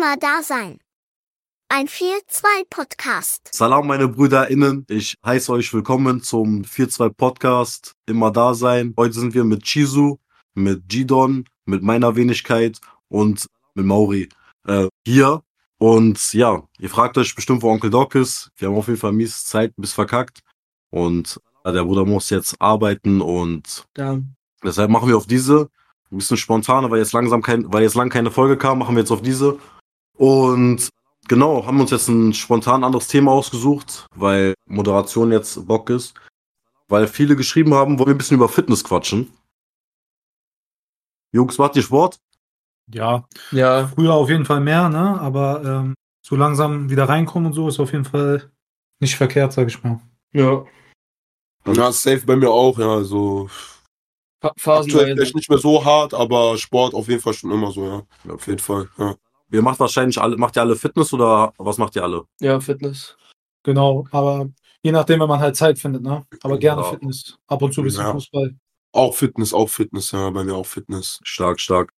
Immer da sein. Ein 4-2-Podcast. Salam, meine BrüderInnen. Ich heiße euch willkommen zum 4-2 Podcast. Immer da sein. Heute sind wir mit Chizu, mit Gidon, mit meiner Wenigkeit und mit Mauri äh, hier. Und ja, ihr fragt euch bestimmt, wo Onkel Doc ist. Wir haben auf jeden Fall mies Zeit bis verkackt. Und ja, der Bruder muss jetzt arbeiten und Ja. deshalb machen wir auf diese. Ein bisschen spontaner, weil jetzt langsam kein, weil jetzt lang keine Folge kam, machen wir jetzt auf diese. Und genau, haben uns jetzt ein spontan anderes Thema ausgesucht, weil Moderation jetzt Bock ist. Weil viele geschrieben haben, wollen wir ein bisschen über Fitness quatschen. Jungs, macht ihr Sport? Ja, Ja, früher auf jeden Fall mehr, ne? Aber ähm, so langsam wieder reinkommen und so ist auf jeden Fall nicht verkehrt, sag ich mal. ja. Ja, safe bei mir auch, ja. Also Fa- aktuell vielleicht nicht mehr so hart, aber Sport auf jeden Fall schon immer so, ja. Auf jeden Fall. Ja. Ihr macht wahrscheinlich alle, macht ihr alle Fitness oder was macht ihr alle? Ja, Fitness. Genau, aber je nachdem, wenn man halt Zeit findet, ne? Aber gerne Ja. Fitness. Ab und zu ein bisschen Ja. Fußball. Auch Fitness, auch Fitness, ja, bei mir auch Fitness. Stark, stark.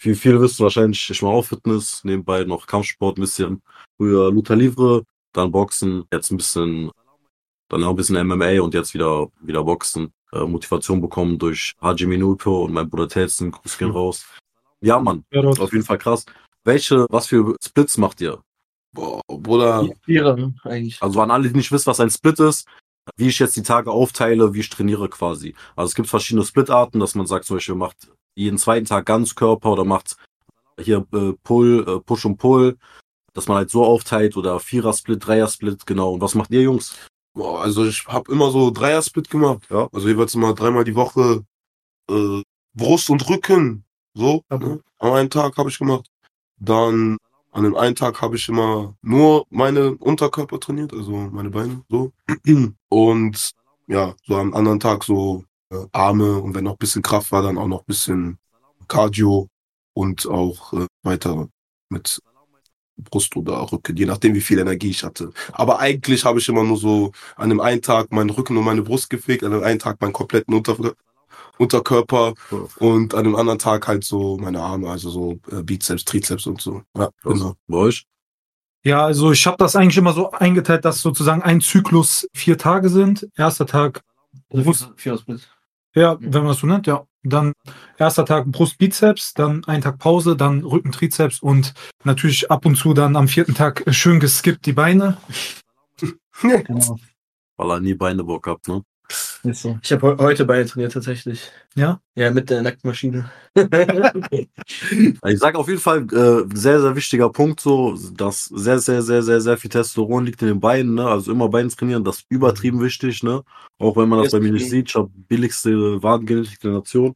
Wie viele wissen wahrscheinlich, ich mache auch Fitness, nebenbei noch Kampfsport ein bisschen. Früher Luther Livre, dann Boxen, jetzt ein bisschen, dann auch ein bisschen MMA und jetzt wieder, wieder Boxen. Äh, Motivation bekommen durch Haji Minuto und mein Bruder Telsen, Gruß gehen Mhm. raus. Ja, Mann, Ja, auf jeden Fall krass. Welche, was für Splits macht ihr? Boah, Bruder, Viere, eigentlich. Also an alle, die nicht wissen, was ein Split ist, wie ich jetzt die Tage aufteile, wie ich trainiere quasi. Also es gibt verschiedene Splitarten, dass man sagt zum Beispiel, macht jeden zweiten Tag Ganzkörper oder macht hier äh, Pull, äh, Push und Pull, dass man halt so aufteilt oder Vierer-Split, Dreier-Split, genau. Und was macht ihr Jungs? boah, also ich habe immer so Dreier-Split gemacht, Ja. Also jeweils immer dreimal die Woche äh, Brust und Rücken, so. Aber- Ne? An einem Tag habe ich gemacht. Dann an dem einen Tag habe ich immer nur meine Unterkörper trainiert, also meine Beine, so. Und ja, so am anderen Tag so äh, Arme und wenn noch ein bisschen Kraft war, dann auch noch ein bisschen Cardio und auch äh, weiter mit Brust oder Rücken, je nachdem, wie viel Energie ich hatte. Aber eigentlich habe ich immer nur so an dem einen Tag meinen Rücken und meine Brust gefegt, an dem einen Tag meinen kompletten Unter Unterkörper und an dem anderen Tag halt so meine Arme, also so äh, Bizeps, Trizeps und so. Ja, genau. Bei euch? Ja, also ich habe das eigentlich immer so eingeteilt, dass sozusagen ein Zyklus vier Tage sind. Erster Tag, Vier Split. ja, wenn man das so nennt, ja. Dann erster Tag Brust, Bizeps, dann ein Tag Pause, dann Rücken, Trizeps und natürlich ab und zu dann am vierten Tag schön geskippt die Beine. Genau. Weil er nie Beine Bock habt, ne? Ist so. Ich habe heute Beine trainiert, tatsächlich. Ja? Ja, mit der Nacktmaschine. Ich sage auf jeden Fall, äh, sehr, sehr wichtiger Punkt so, dass sehr, sehr, sehr, sehr, sehr viel Testosteron liegt in den Beinen, ne? Also immer Beine trainieren, das ist übertrieben wichtig, ne? Auch wenn man das bei mir nicht sieht, ich habe billigste Wadengenetik der Nation.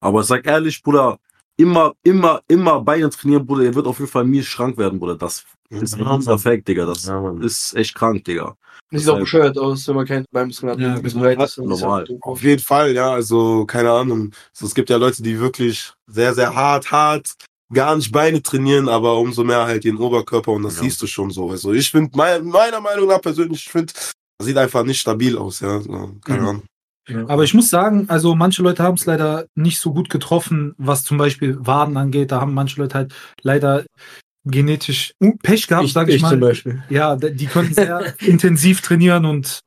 Aber ich sag ehrlich, Bruder, immer, immer, immer Beine trainieren, Bruder, der wird auf jeden Fall mies schrank werden, Bruder. Das ist Ja, ein unser Fact, Digga. Das Ja, ist echt krank, Digga. Sieht auch bescheuert aus, wenn man kein Beinmuskeln hat. Ja, genau. weit ist Normal. Auf jeden Fall, ja, also keine Ahnung. So, es gibt ja Leute, die wirklich sehr, sehr hart, hart gar nicht Beine trainieren, aber umso mehr halt den Oberkörper und das Ja. siehst du schon so. Also ich finde, mein, meiner Meinung nach persönlich, ich finde, das sieht einfach nicht stabil aus, ja. So, keine Mhm. Ahnung. Aber ich muss sagen, also manche Leute haben es leider nicht so gut getroffen, was zum Beispiel Waden angeht. Da haben manche Leute halt leider genetisch Pech gehabt, Ich, sage ich, ich mal. zum Beispiel. Ja, die können sehr intensiv trainieren und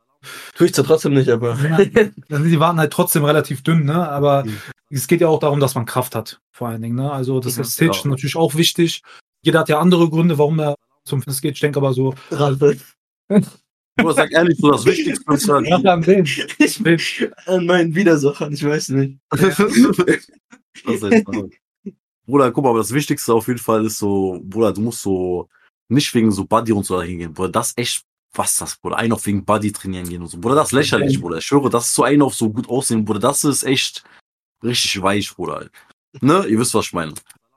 Tue ich zwar trotzdem nicht, aber. ja, dann sind die Waden halt trotzdem relativ dünn, ne? Aber Mhm. es geht ja auch darum, dass man Kraft hat, vor allen Dingen. Ne? Also das Ja. Ästhetische Ja. natürlich auch wichtig. Jeder hat ja andere Gründe, warum er zum Fitness geht. Ich denke aber so, Bruder, sag ehrlich, so das Wichtigste ist halt, ja, wen? Ich bin an meinen Widersachern, ich weiß nicht. das krank. Bruder, guck mal, aber das Wichtigste auf jeden Fall ist so, Bruder, du musst so nicht wegen so Buddy und so dahin gehen. Bruder, das echt, was das, Bruder? Ein auf wegen Buddy trainieren gehen und so. Bruder, das ist lächerlich, Bruder. Ich schwöre, das ist so ein auf so gut aussehen, Bruder. Das ist echt richtig weich, Bruder. Ne? Ihr wisst, was ich meine.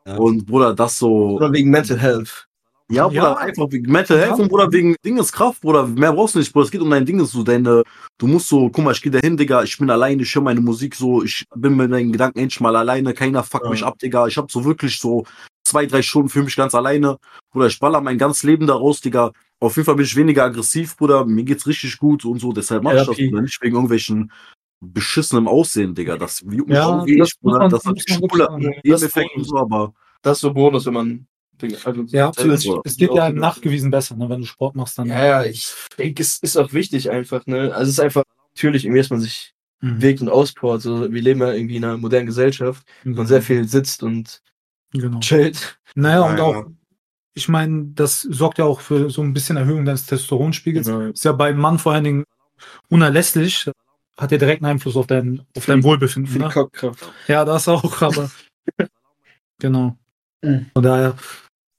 Ja. Und Bruder, das so. Oder wegen Mental Health. Ja, Bruder, Ja. einfach wegen Mental Health und Bruder, wegen Dinges Kraft, Bruder. Mehr brauchst du nicht, Bruder. Es geht um dein Dinges, so deine, du musst so, guck mal, ich gehe dahin, Digga, ich bin alleine, ich höre meine Musik so, ich bin mit meinen Gedanken endlich mal alleine, keiner fuckt Ja. mich ab, Digga. Ich hab so wirklich so zwei, drei Stunden für mich ganz alleine. Bruder, ich baller mein ganzes Leben daraus, Digga. Auf jeden Fall bin ich weniger aggressiv, Bruder. Mir geht's richtig gut und so. Deshalb mach ich das. Bruder. Nicht wegen irgendwelchen beschissenem Aussehen, Digga. Das mich Ja, wie das ich, Bruder. Das hat sagen. Nebeneffekt und so, aber Das ist so Bonus, wenn man. Also, Ja, es geht ja nachgewiesen besser, ne? wenn du Sport machst, dann. Ja, ja, ich denke, es ist auch wichtig einfach, ne? Also es ist einfach natürlich irgendwie, dass man sich Mhm. bewegt und auspowert. So, wir leben ja irgendwie in einer modernen Gesellschaft, wo man sehr viel sitzt und Genau. chillt. Naja, und auch, ich meine, das sorgt ja auch für so ein bisschen Erhöhung deines Testosteronspiegels. Genau. Ist ja beim Mann vor allen Dingen unerlässlich. Hat ja direkten Einfluss auf dein, auf dein Wohlbefinden. Für die Ne? Kopfkraft. Ja, das auch, aber. genau. Mhm. Von daher.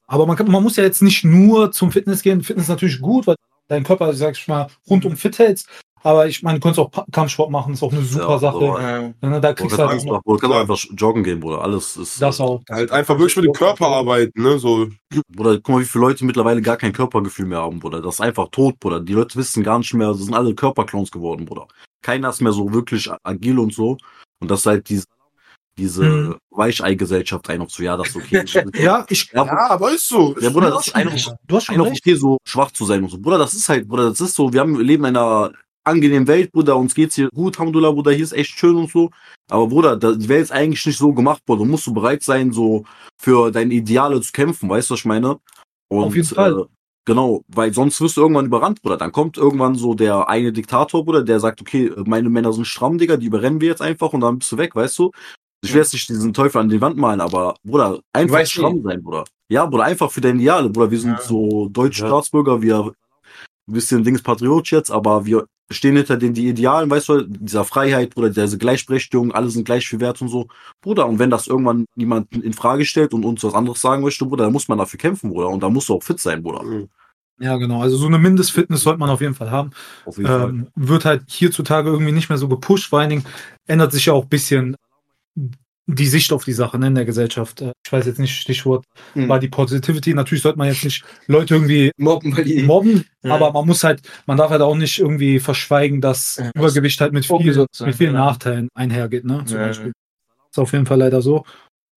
Aber man, kann, man muss ja jetzt nicht nur zum Fitness gehen. Fitness ist natürlich gut, weil dein Körper, sag ich mal, rundum fit hältst. Aber ich meine, du kannst auch Kampfsport machen, ist auch eine super Ja, Sache. aber- Ja. Ne, da kriegst du halt auch kannst auch einfach joggen gehen, Bruder. Alles ist. das auch. Halt einfach wirklich mit dem Körper arbeiten, ne, so. Bruder, guck mal, wie viele Leute mittlerweile gar kein Körpergefühl mehr haben, Bruder. Das ist einfach tot, Bruder. Die Leute wissen gar nicht mehr, das sind alle Körperclowns geworden, Bruder. Keiner ist mehr so wirklich agil und so. Und das ist halt diese, diese Mhm. Weichei-Gesellschaft ein so, ja, das ist okay. Ja, ich. ja, Ja, aber ist so. ja, Bruder, das ist ein auf, Du hast schon ein auf recht. okay, so schwach zu sein und so. Bruder, das ist halt, Bruder, das ist so, wir haben, wir leben in einer angenehmen Welt, Bruder, uns geht's hier gut, Alhamdulillah, Bruder, hier ist echt schön und so. Aber Bruder, die Welt ist eigentlich nicht so gemacht, Bruder. Du musst so bereit sein, so für deine Ideale zu kämpfen, weißt du, was ich meine? Und, Auf jeden Fall. Äh, genau, weil sonst wirst du irgendwann überrannt, Bruder. Dann kommt irgendwann so der eine Diktator, Bruder, der sagt, okay, meine Männer sind stramm, Digga, die überrennen wir jetzt einfach und dann bist du weg, weißt du? Ich will jetzt nicht diesen Teufel an die Wand malen, aber Bruder, einfach stramm nie. sein, Bruder. Ja, Bruder, einfach für deine Ideale, Bruder. Wir sind Ja. so deutsche Ja. Staatsbürger, wir ein bisschen Dings Patriot jetzt, aber wir stehen hinter den die Idealen, weißt du, dieser Freiheit, Bruder, diese Gleichberechtigung, alle sind gleich viel wert und so. Bruder, und wenn das irgendwann jemand in Frage stellt und uns was anderes sagen möchte, Bruder, dann muss man dafür kämpfen, Bruder. Und da musst du auch fit sein, Bruder. Mhm. Ja, genau. Also so eine Mindestfitness sollte man auf jeden Fall haben. Auf jeden Fall. Ähm, wird halt hierzutage irgendwie nicht mehr so gepusht. Vor allen Dingen ändert sich ja auch ein bisschen die Sicht auf die Sache ne, in der Gesellschaft. Äh, Ich weiß jetzt nicht, Stichwort Hm. war die Positivity. Natürlich sollte man jetzt nicht Leute irgendwie Mobben, mobben, Ja. aber man muss halt, man darf halt auch nicht irgendwie verschweigen, dass Ja. Übergewicht halt mit, viel, sein, mit vielen. Nachteilen einhergeht, ne? Zum Ja. Beispiel. Ist auf jeden Fall leider so.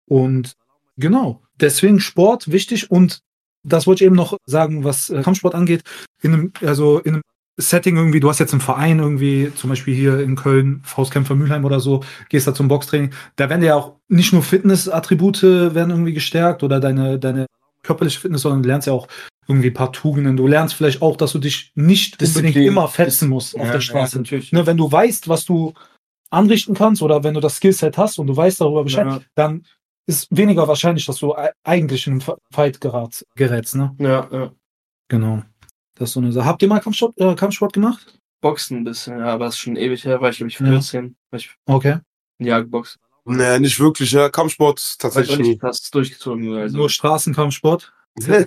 Und genau, deswegen Sport wichtig und das wollte ich eben noch sagen, was äh, Kampfsport angeht. In einem, also in einem Setting irgendwie, du hast jetzt einen Verein irgendwie, zum Beispiel hier in Köln, Faustkämpfer Mülheim oder so, gehst da zum Boxtraining, da werden ja auch nicht nur Fitnessattribute werden irgendwie gestärkt oder deine, deine körperliche Fitness, sondern du lernst ja auch irgendwie ein paar Tugenden. Du lernst vielleicht auch, dass du dich nicht Disziplin. unbedingt immer fetzen musst auf Ja, der Straße. ja, natürlich. ne, wenn du weißt, was du anrichten kannst oder wenn du das Skillset hast und du weißt darüber Bescheid, Ja. dann ist weniger wahrscheinlich, dass du eigentlich in einen Fight gerätst. Ne? Ja, ja. Genau. Das ist so eine Sache. Habt ihr mal Kampfsport, äh, Kampfsport gemacht? Boxen ein bisschen, ja, aber das ist schon ewig her, war ich glaube ich Ja. 14, war ich Okay. Jahr geboxt. Nee, nicht wirklich, ja. Kampfsport War tatsächlich nicht fast durchgezogen. Also. Nur Straßenkampfsport?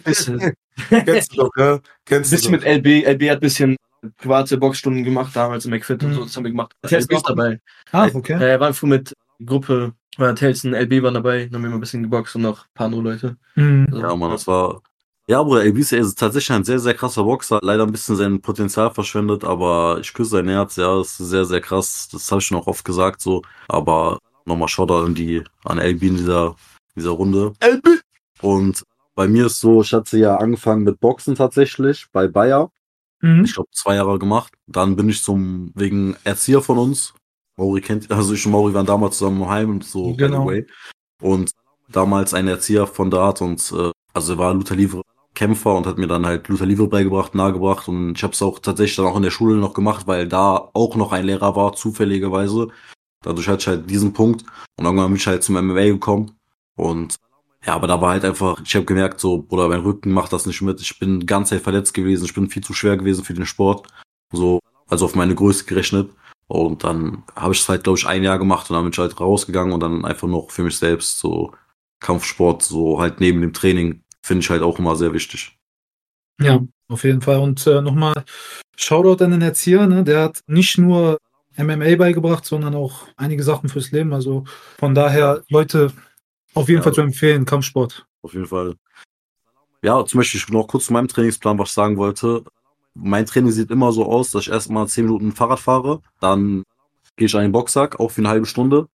bisschen, Kennst du doch, ja? Kennst du bisschen doch. mit LB. LB hat ein bisschen private Boxstunden gemacht, damals im McFit und Mhm. so, das haben wir gemacht. Der ist auch dabei. Ah, okay. Äh, wir waren früher mit Gruppe War Telson, LB waren dabei, dann haben wir mal ein bisschen geboxt und noch ein paar andere Leute. Mhm. Ja, Mann, das war. Ja, Bruder, LBC ist tatsächlich ein sehr, sehr krasser Boxer. Leider ein bisschen sein Potenzial verschwendet, aber ich küsse sein Herz, ja, das ist sehr, sehr krass. Das habe ich schon auch oft gesagt, so. Aber nochmal Shoutout an die, an LB in dieser, dieser Runde. LB! Und bei mir ist so, ich hatte ja angefangen mit Boxen tatsächlich bei Bayer. Mhm. Ich glaube, zwei Jahre gemacht. Dann bin ich zum, wegen Erzieher von uns. Mauri kennt, also ich und Mauri waren damals zusammen im Heim und so, Genau. by the way. Und damals ein Erzieher von da hat uns, äh, also er war Luther Livre Kämpfer und hat mir dann halt Luther Livre beigebracht, nahegebracht und ich habe es auch tatsächlich dann auch in der Schule noch gemacht, weil da auch noch ein Lehrer war, zufälligerweise. Dadurch hatte ich halt diesen Punkt und irgendwann bin ich halt zum MMA gekommen und ja, aber da war halt einfach, ich habe gemerkt, so, Bruder, mein Rücken macht das nicht mit. Ich bin ganz Zeit verletzt gewesen, ich bin viel zu schwer gewesen für den Sport. So, also auf meine Größe gerechnet. Und dann habe ich es halt, glaube ich, ein Jahr gemacht und dann bin ich halt rausgegangen und dann einfach noch für mich selbst so Kampfsport, so halt neben dem Training, finde ich halt auch immer sehr wichtig. Ja, auf jeden Fall. Und äh, nochmal Shoutout an den Erzieher, ne? Der hat nicht nur MMA beigebracht, sondern auch einige Sachen fürs Leben. Also von daher, Leute, auf jeden Ja. Fall zu empfehlen, Kampfsport. Auf jeden Fall. Ja, zum Beispiel noch kurz zu meinem Trainingsplan, was ich sagen wollte. Mein Training sieht immer so aus, dass ich erstmal 10 Minuten Fahrrad fahre, dann gehe ich an den Boxsack, auch für eine halbe Stunde.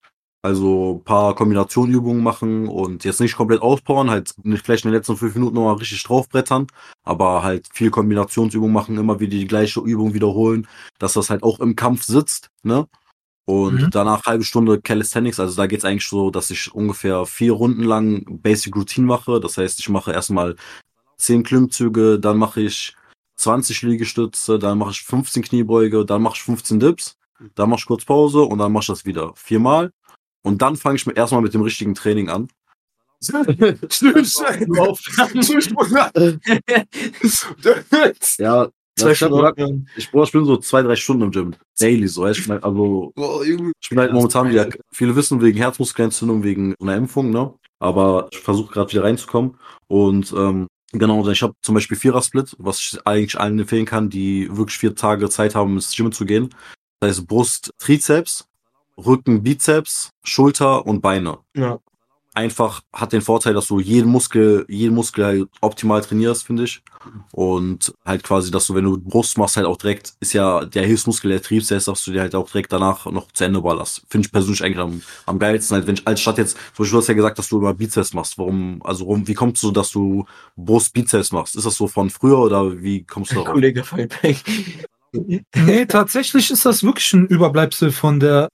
Also ein paar Kombinationübungen machen und jetzt nicht komplett auspowern, halt nicht vielleicht in den letzten fünf Minuten nochmal richtig draufbrettern, aber halt viel Kombinationsübungen machen, immer wieder die gleiche Übung wiederholen, dass das halt auch im Kampf sitzt, ne? Und Mhm. danach halbe Stunde Calisthenics, also da geht's eigentlich so, dass ich ungefähr vier Runden lang Basic Routine mache. Das heißt, ich mache erstmal 10 Klimmzüge, dann mache ich 20 Liegestütze, dann mache ich 15 Kniebeuge, dann mache ich 15 Dips, dann mache ich kurz Pause und dann mache ich das wieder viermal. Und dann fange ich mir erstmal mit dem richtigen Training an. Ja, Zwei Stunden. ich, ich bin so zwei, drei Stunden im Gym. Daily so. Ich bin halt, also ich bin halt momentan wieder, viele wissen wegen Herzmuskelentzündung, wegen einer Impfung, ne? Aber ich versuche gerade wieder reinzukommen. Und ähm, genau, ich habe zum Beispiel Vierer-Split, was ich eigentlich allen empfehlen kann, die wirklich vier Tage Zeit haben, ins Gym zu gehen. Das heißt Brust, Trizeps, Rücken, Bizeps, Schulter und Beine. Ja. Einfach hat den Vorteil, dass du jeden Muskel, jeden Muskel halt optimal trainierst, finde ich. Und halt quasi, dass du, wenn du Brust machst, halt auch direkt, ist ja der Hilfsmuskel der Trizeps, dass du dir halt auch direkt danach noch zu Ende ballerst. Finde ich persönlich eigentlich am, am geilsten, halt, wenn ich, als statt jetzt, zum Beispiel, du hast ja gesagt, dass du immer Bizeps machst. Warum, also, warum, wie kommst du, dass du Brust Bizeps machst? Ist das so von früher oder wie kommst du darauf? Kollege Feldbeck. Nee, tatsächlich ist das wirklich ein Überbleibsel von der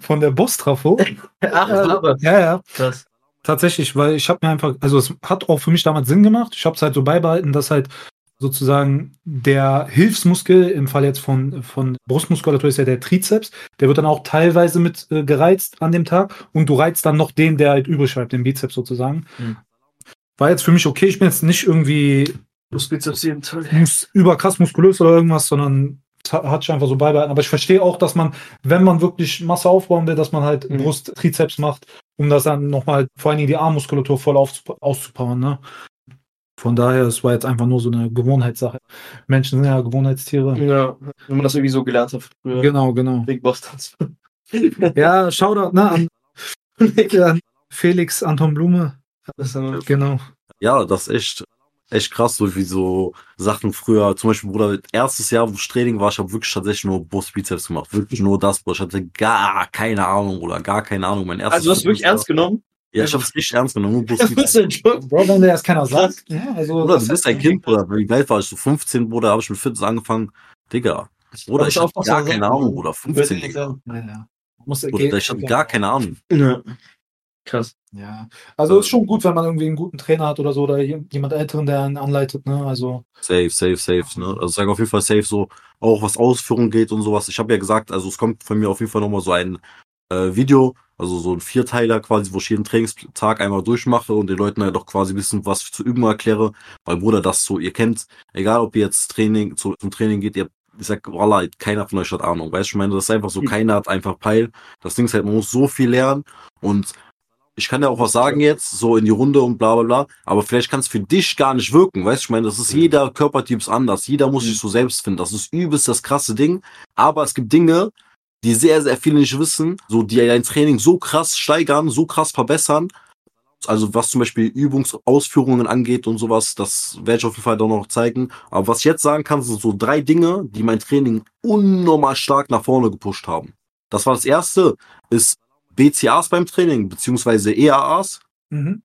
von der Boss-Trafo. Ach, aber. Ja, ja. Krass. Tatsächlich, weil ich habe mir einfach, also es hat auch für mich damals Sinn gemacht. Ich habe es halt so beibehalten, dass halt sozusagen der Hilfsmuskel im Fall jetzt von, von Brustmuskulatur ist ja der Trizeps, der wird dann auch teilweise mit äh, gereizt an dem Tag und du reizt dann noch den, der halt übrig bleibt, den Bizeps sozusagen. Mhm. War jetzt für mich okay, ich bin jetzt nicht irgendwie Das Bizeps jeden Tag. mus überkrass muskulös oder irgendwas, sondern hat sich einfach so beibehalten. Aber ich verstehe auch, dass man, wenn man wirklich Masse aufbauen will, dass man halt Mhm. Brust, Trizeps macht, um das dann nochmal, vor allen Dingen die Armmuskulatur voll auszupowern, ne? Von daher, es war jetzt einfach nur so eine Gewohnheitssache. Menschen sind ja Gewohnheitstiere. Ja, wenn man das irgendwie so gelernt hat früher. Genau, genau. Big Boss Tanz. Ja, Shoutout, ne, an, an Felix Anton Blume. Das ist dann- Genau. Ja, das ist echt, echt krass, so wie so Sachen früher, zum Beispiel, Bruder, erstes Jahr, wo ich Training war, ich habe wirklich tatsächlich nur Brust, Bizeps gemacht. Wirklich nur das, Bruder. Ich hatte gar keine Ahnung, oder gar keine Ahnung. Mein erstes Also, du hast wirklich ernst genommen? Ja, ich habe es richtig ernst genommen? Bro, wenn dir das keiner sagt. Ja, also, Bruder, du bist ein Kind, Bruder. Wie weit war ich? So 15, Bruder, habe ich mit Fitness angefangen. Digga. Bruder, ich noch gar keine Ahnung, Bruder. 15, Würde ich Digga. Bruder, ich hatte gar keine Ahnung. Krass. Ja, also ist schon gut, wenn man irgendwie einen guten Trainer hat oder so oder jemand Älteren, der einen anleitet, ne? Also, Safe, safe, safe. Ne? Also sag auf jeden Fall safe so, auch was Ausführung geht und sowas. Ich habe ja gesagt, also es kommt von mir auf jeden Fall nochmal so ein äh, Video, also so ein Vierteiler quasi, wo ich jeden Trainingstag einmal durchmache und den Leuten halt auch quasi ein bisschen was zu üben erkläre. Weil Bruder, das so, ihr kennt, egal ob ihr jetzt Training zu, zum Training geht, ihr ich sag, Wallah, keiner von euch hat Ahnung. Weißt du, ich meine, das ist einfach so, keiner hat einfach Peil. Das Ding ist halt, man muss so viel lernen und ich kann ja auch was sagen jetzt, so in die Runde und bla bla bla, aber vielleicht kann es für dich gar nicht wirken, weißt du? Ich meine, das ist jeder Körpertyp ist anders, jeder muss sich so selbst finden. Das ist übelst das krasse Ding, aber es gibt Dinge, die sehr, sehr viele nicht wissen, so die dein Training so krass steigern, so krass verbessern. Also was zum Beispiel Übungsausführungen angeht und sowas, das werde ich auf jeden Fall doch noch zeigen. Aber was ich jetzt sagen kann, sind so drei Dinge, die mein Training unnormal stark nach vorne gepusht haben. Das war das erste, ist BCAs beim Training, beziehungsweise EAAs. Mhm.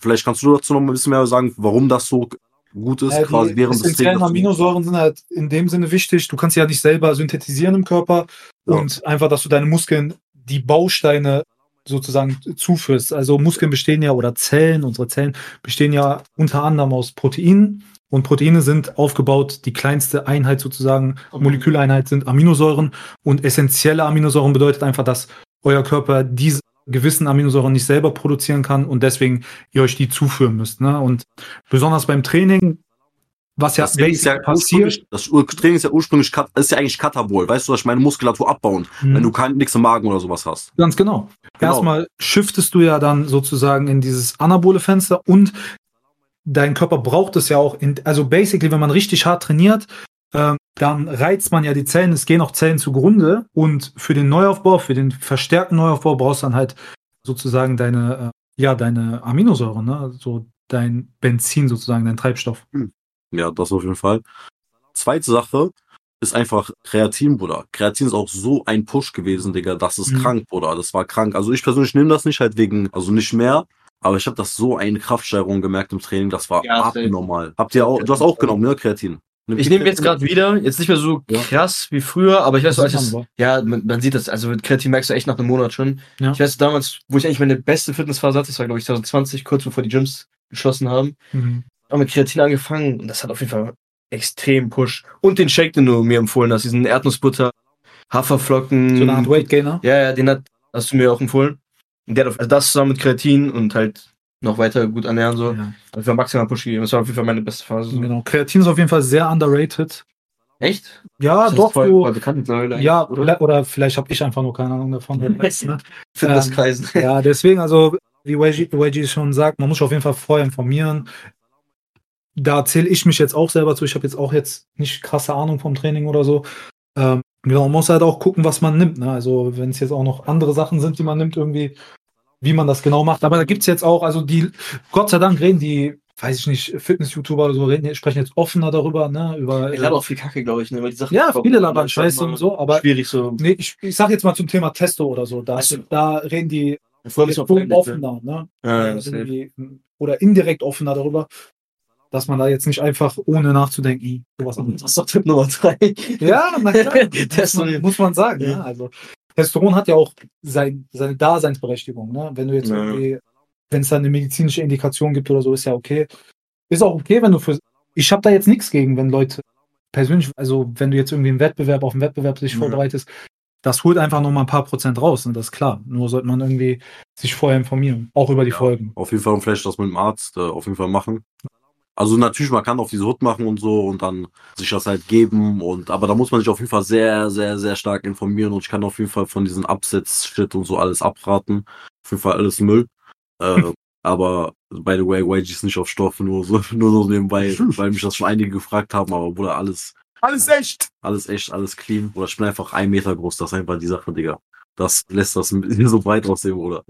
Vielleicht kannst du dazu noch mal ein bisschen mehr sagen, warum das so gut ist, Ja, quasi während des Trainings. Aminosäuren sind halt in dem Sinne wichtig. Du kannst sie ja nicht selber synthetisieren im Körper Ja. und einfach, dass du deine Muskeln die Bausteine sozusagen zuführst. Also Muskeln bestehen ja oder Zellen, unsere Zellen bestehen ja unter anderem aus Proteinen und Proteine sind aufgebaut. Die kleinste Einheit sozusagen, Moleküleinheit sind Aminosäuren und essentielle Aminosäuren bedeutet einfach, dass euer Körper diese gewissen Aminosäuren nicht selber produzieren kann und deswegen ihr euch die zuführen müsst. Ne? Und besonders beim Training, was ja Das ist ja passiert, das Training ist ja ursprünglich, ist ja eigentlich Katabol. Weißt du, dass ich meine Muskulatur abbauen, Mhm. wenn du kein, nix im Magen oder sowas hast. Ganz genau. Genau. Erstmal shiftest du ja dann sozusagen in dieses anabole Fenster und dein Körper braucht es ja auch. In, also basically, wenn man richtig hart trainiert, dann reizt man ja die Zellen, es gehen auch Zellen zugrunde und für den Neuaufbau, für den verstärkten Neuaufbau brauchst du dann halt sozusagen deine, äh, ja, deine Aminosäuren, ne? so dein Benzin sozusagen, dein Treibstoff. Ja, das auf jeden Fall. Zweite Sache ist einfach Kreatin, Bruder. Kreatin ist auch so ein Push gewesen, Digga. Das ist Mhm. krank, Bruder. Das war krank. Also ich persönlich nehme das nicht halt wegen, also nicht mehr. Aber ich habe das so eine Kraftsteigerung gemerkt im Training. Das war Ja, abnormal. Habt ihr auch, du hast auch genommen, ne, Kreatin? Ich nehme jetzt gerade wieder, jetzt nicht mehr so Ja. krass wie früher, aber ich weiß, Das als aber. ja, man, man sieht das, also mit Kreatin merkst du echt nach einem Monat schon. Ja. Ich weiß damals, wo ich eigentlich meine beste Fitnessphase hatte, das war glaube ich 2020, kurz bevor die Gyms geschlossen haben, Mhm. habe mit Kreatin angefangen und das hat auf jeden Fall extrem Push. Und den Shake, den du mir empfohlen hast, diesen Erdnussbutter, Haferflocken. So eine Art Weight Gainer. Ja, ja, den hat, hast du mir auch empfohlen. Und der hat auf, also das zusammen mit Kreatin und halt noch weiter gut ernähren, so. Ja. Das war maximal Push gegeben. Das war auf jeden Fall meine beste Phase. So. Genau. Kreatin ist auf jeden Fall sehr underrated. Echt? Ja, Das doch, voll, so. bekannt Ja, oder? oder, vielleicht habe ich einfach nur keine Ahnung davon. wer weiß, ne? Fitnesskreisen. Ja, deswegen, also, wie YG schon sagt, man muss sich auf jeden Fall vorher informieren. Da zähle ich mich jetzt auch selber zu. Ich habe jetzt auch jetzt nicht krasse Ahnung vom Training oder so. Ähm, genau, man muss halt auch gucken, was man nimmt. Ne? Also, wenn es jetzt auch noch andere Sachen sind, die man nimmt, irgendwie, wie man das genau macht. Aber da gibt's jetzt auch, also die, Gott sei Dank reden die, weiß ich nicht, Fitness-YouTuber oder so, reden, sprechen jetzt offener darüber, ne? Über, Ich lade auch viel Kacke, glaube ich, ne? Weil die Sachen Ja, viele labern Scheiße und so, aber- Schwierig so. Nee, ich, ich sag jetzt mal zum Thema Testo oder so. Da, Ach so. da reden die Vorher offener, ne? Ja, Äh, ist irgendwie, oder indirekt offener darüber, dass man da jetzt nicht einfach ohne nachzudenken sowas anderes. Das ist doch Tipp Nummer drei. Ja, na klar, muss, man, muss man sagen. Ja. Ne? Also Testosteron hat ja auch sein, seine Daseinsberechtigung. Ne? Wenn du jetzt Ja. irgendwie, wenn es da eine medizinische Indikation gibt oder so, ist ja okay. Ist auch okay, wenn du für. Ich habe da jetzt nichts gegen, wenn Leute persönlich, also wenn du jetzt irgendwie einen Wettbewerb auf einen Wettbewerb dich Ja. vorbereitest, das holt einfach noch mal ein paar Prozent raus, ne? das ist klar. Nur sollte man irgendwie sich vorher informieren, auch über die Ja. Folgen. Auf jeden Fall und vielleicht das mit dem Arzt äh, auf jeden Fall machen. Also natürlich, man kann auf diese Hut machen und so und dann sich das halt geben und aber da muss man sich auf jeden Fall sehr, sehr, sehr stark informieren und ich kann auf jeden Fall von diesen Absetz-Shit und so alles abraten. Auf jeden Fall alles Müll. Äh, aber by the way, YG ist nicht auf Stoff, nur so, nur so nebenbei, weil mich das schon einige gefragt haben, aber Bruder, alles, Alles echt. alles echt, alles clean. Oder ich bin einfach ein Meter groß, das ist einfach die Sache, Digga. Das lässt das so breit aussehen, Bruder.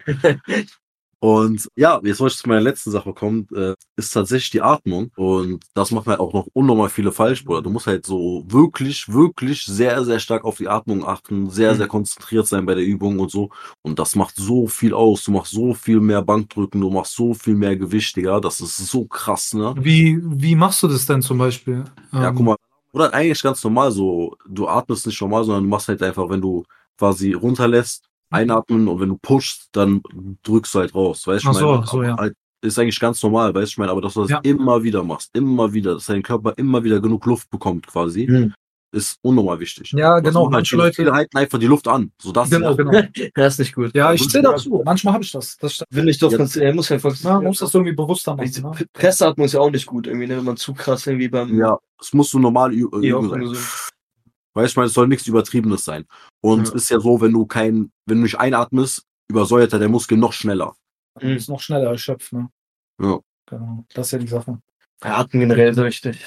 Und ja, jetzt wollte ich zu meiner letzten Sache kommen, äh, ist tatsächlich die Atmung. Und das machen halt auch noch unnormal viele falsch, Bruder. Du musst halt so wirklich, wirklich sehr, sehr stark auf die Atmung achten, sehr, Mhm. sehr konzentriert sein bei der Übung und so. Und das macht so viel aus. Du machst so viel mehr Bankdrücken, du machst so viel mehr Gewicht, Digga. Das ist so krass, ne? Wie, wie machst du das denn zum Beispiel? Ja, Ähm, guck mal. Oder eigentlich ganz normal so. Du atmest nicht normal, sondern du machst halt einfach, wenn du quasi runterlässt, einatmen und wenn du pushst, dann drückst du halt raus. Weißt du, so, so, ja. halt, ist eigentlich ganz normal, weißt du, ich meine, aber dass du das Ja. immer wieder machst, immer wieder, dass dein Körper immer wieder genug Luft bekommt, quasi, Mhm. ist unnormal wichtig. Ja, Was genau, halt manche Leute- viele halten einfach die Luft an. So das. Genau, ja. genau. Das ist nicht gut. Ja, ich zähle dazu. Manchmal habe ich das. das stimmt. Will ich doch, Ja. ganz- er muss einfach. Man muss das irgendwie bewusster machen. Ne? Presseatmung ist ja auch nicht gut, irgendwie, ne? wenn man zu krass irgendwie beim. Ja, es muss so normal üben sein. Weißt du, ich meine, es soll nichts Übertriebenes sein. Und es Ja. ist ja so, wenn du kein, wenn du nicht einatmest, übersäuert er der Muskel noch schneller. Du bist noch schneller erschöpft. Ne? Ja. Genau. Das ist ja die Sache. Ja, Atmen generell so wichtig.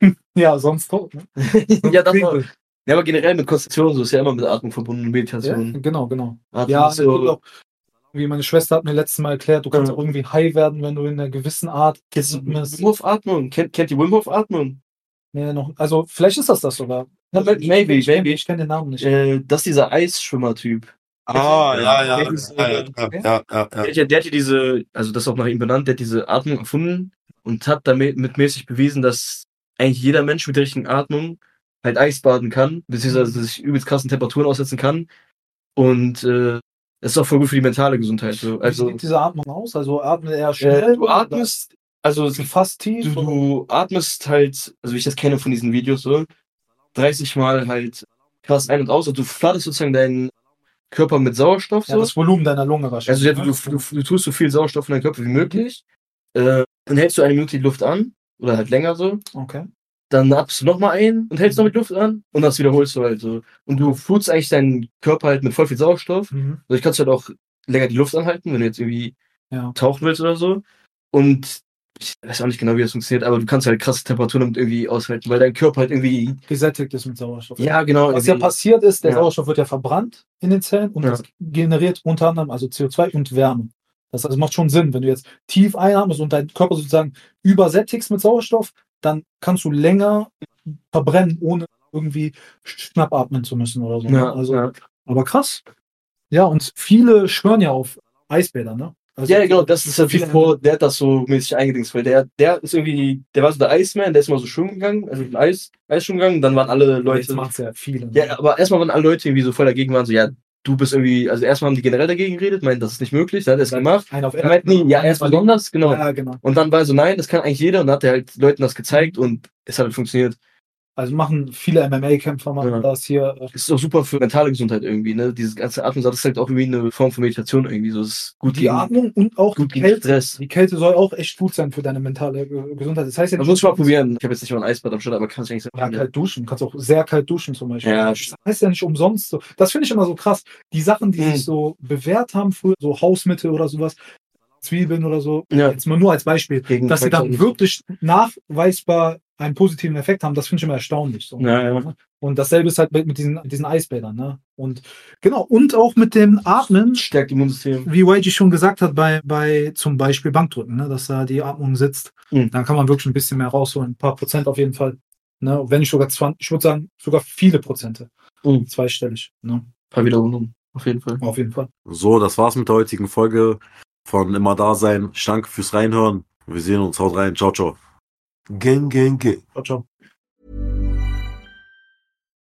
Ja, sonst tot. Ne? ja, das war. Ja, aber generell mit Konzentration, so ist ja immer mit Atmung verbunden, Ja, Meditation. genau, genau. Atmung Ja, ist so, wie meine Schwester hat mir letztes Mal erklärt, du kannst Ja. auch irgendwie high werden, wenn du in einer gewissen Art Kennst du atmest. Wim Hof Atmung? Kennt, kennt ihr Wim Hof Atmung? Nee, noch, also vielleicht ist das das sogar. Ja, maybe, ich, kenn- maybe. Ich kenne den Namen nicht. Äh, das ist dieser Eisschwimmer-Typ. Ah, ja, ja, Der ja, ja, ja, hat ja- diese, also das ist auch nach ihm benannt, der hat diese Atmung erfunden und hat damit mit mäßig bewiesen, dass eigentlich jeder Mensch mit der richtigen Atmung halt Eisbaden kann, beziehungsweise sich übelst krassen Temperaturen aussetzen kann. Und äh, das ist auch voll gut für die mentale Gesundheit. So. Wie Also sieht diese Atmung aus? Also atme er schnell? äh, du atmest, also fast tief? du, du atmest halt, also wie ich das kenne von diesen Videos so, 30 Mal halt krass ein und aus und du flatterst sozusagen deinen Körper mit Sauerstoff Ja, so. das Volumen deiner Lunge wahrscheinlich. Also ne? du, du, du tust so viel Sauerstoff in deinen Körper wie möglich. Äh, dann hältst du eine Minute die Luft an. Oder halt länger so. Okay. Dann atmest du nochmal ein und hältst noch mit Luft an. Und das wiederholst du halt so. Und du flutst eigentlich deinen Körper halt mit voll viel Sauerstoff. Mhm. Dadurch kannst du halt auch länger die Luft anhalten, wenn du jetzt irgendwie Ja. tauchen willst oder so. Und ich weiß auch nicht genau, wie das funktioniert, aber du kannst halt krasse Temperaturen damit irgendwie aushalten, weil dein Körper halt irgendwie. Gesättigt ist mit Sauerstoff. Ja, genau. Was ja passiert ist, der Ja. Sauerstoff wird ja verbrannt in den Zellen und Ja. das generiert unter anderem also CO2 und Wärme. Das also macht schon Sinn, wenn du jetzt tief einatmest und deinen Körper sozusagen übersättigst mit Sauerstoff, dann kannst du länger verbrennen, ohne irgendwie schnapp atmen zu müssen oder so. ne? Ja, also, ja. Aber krass. Ja, und viele schwören ja auf Eisbäder, ne? Also, Ja, genau, das ist halt viele- bevor der hat das so mäßig eingedingst, weil der, der ist irgendwie, der war so der Iceman, der ist mal so schwimmen gegangen, also ein Eis, Eisschwimmen gegangen, dann waren alle Jetzt Leute, macht's ja viele. ne? ja, aber erstmal waren alle Leute irgendwie so voll dagegen, waren so, ja, du bist irgendwie, also erstmal haben die generell dagegen geredet, meinten, das ist nicht möglich, dann hat er es gemacht. Einer auf Er meinte nie, ja, er ist besonders, genau. Ja, genau. Und dann war so, nein, das kann eigentlich jeder, und dann hat er halt Leuten das gezeigt und es hat halt funktioniert. Also machen viele MMA-Kämpfer machen Ja. das hier. ist auch super für mentale Gesundheit irgendwie, ne, dieses ganze Atmen, das ist halt auch irgendwie eine Form von Meditation irgendwie, so, es ist gut Die gegen, Atmung und auch gut die gegen Kälte. Stress. Die Kälte soll auch echt gut sein für deine mentale äh, Gesundheit. Das heißt ja Das muss ich mal probieren. Ich habe jetzt nicht mal ein Eisbad am Start, aber kann ich eigentlich Ja, kalt duschen. Du kannst auch sehr kalt duschen zum Beispiel. Ja. Das heißt ja nicht umsonst so. Das finde ich immer so krass. Die Sachen, die Mhm. sich so bewährt haben früher, so Hausmittel oder sowas, Zwiebeln oder so, Ja. jetzt mal nur als Beispiel, Gegen dass sie dann wirklich nachweisbar einen positiven Effekt haben, das finde ich immer erstaunlich. So. Ja, ja. Und dasselbe ist halt mit, mit diesen, diesen Eisbädern. Ne? Und genau, und auch mit dem Atmen, Stärkt Immunsystem. wie YG schon gesagt hat, bei, bei zum Beispiel Bankdrücken, ne, dass da die Atmung sitzt. Mhm. Dann kann man wirklich ein bisschen mehr rausholen. Ein paar Prozent auf jeden Fall. Ne? Wenn nicht sogar 20, ich würde sagen, sogar viele Prozente. Mhm. Zweistellig. Ne? Ein paar Wiederholungen. Auf jeden Fall. Auf jeden Fall. So, das war's mit der heutigen Folge von Immer da sein. Ich danke fürs Reinhören. Wir sehen uns. Haut rein. Ciao, ciao. Gang, gang, gang. Ciao, ciao.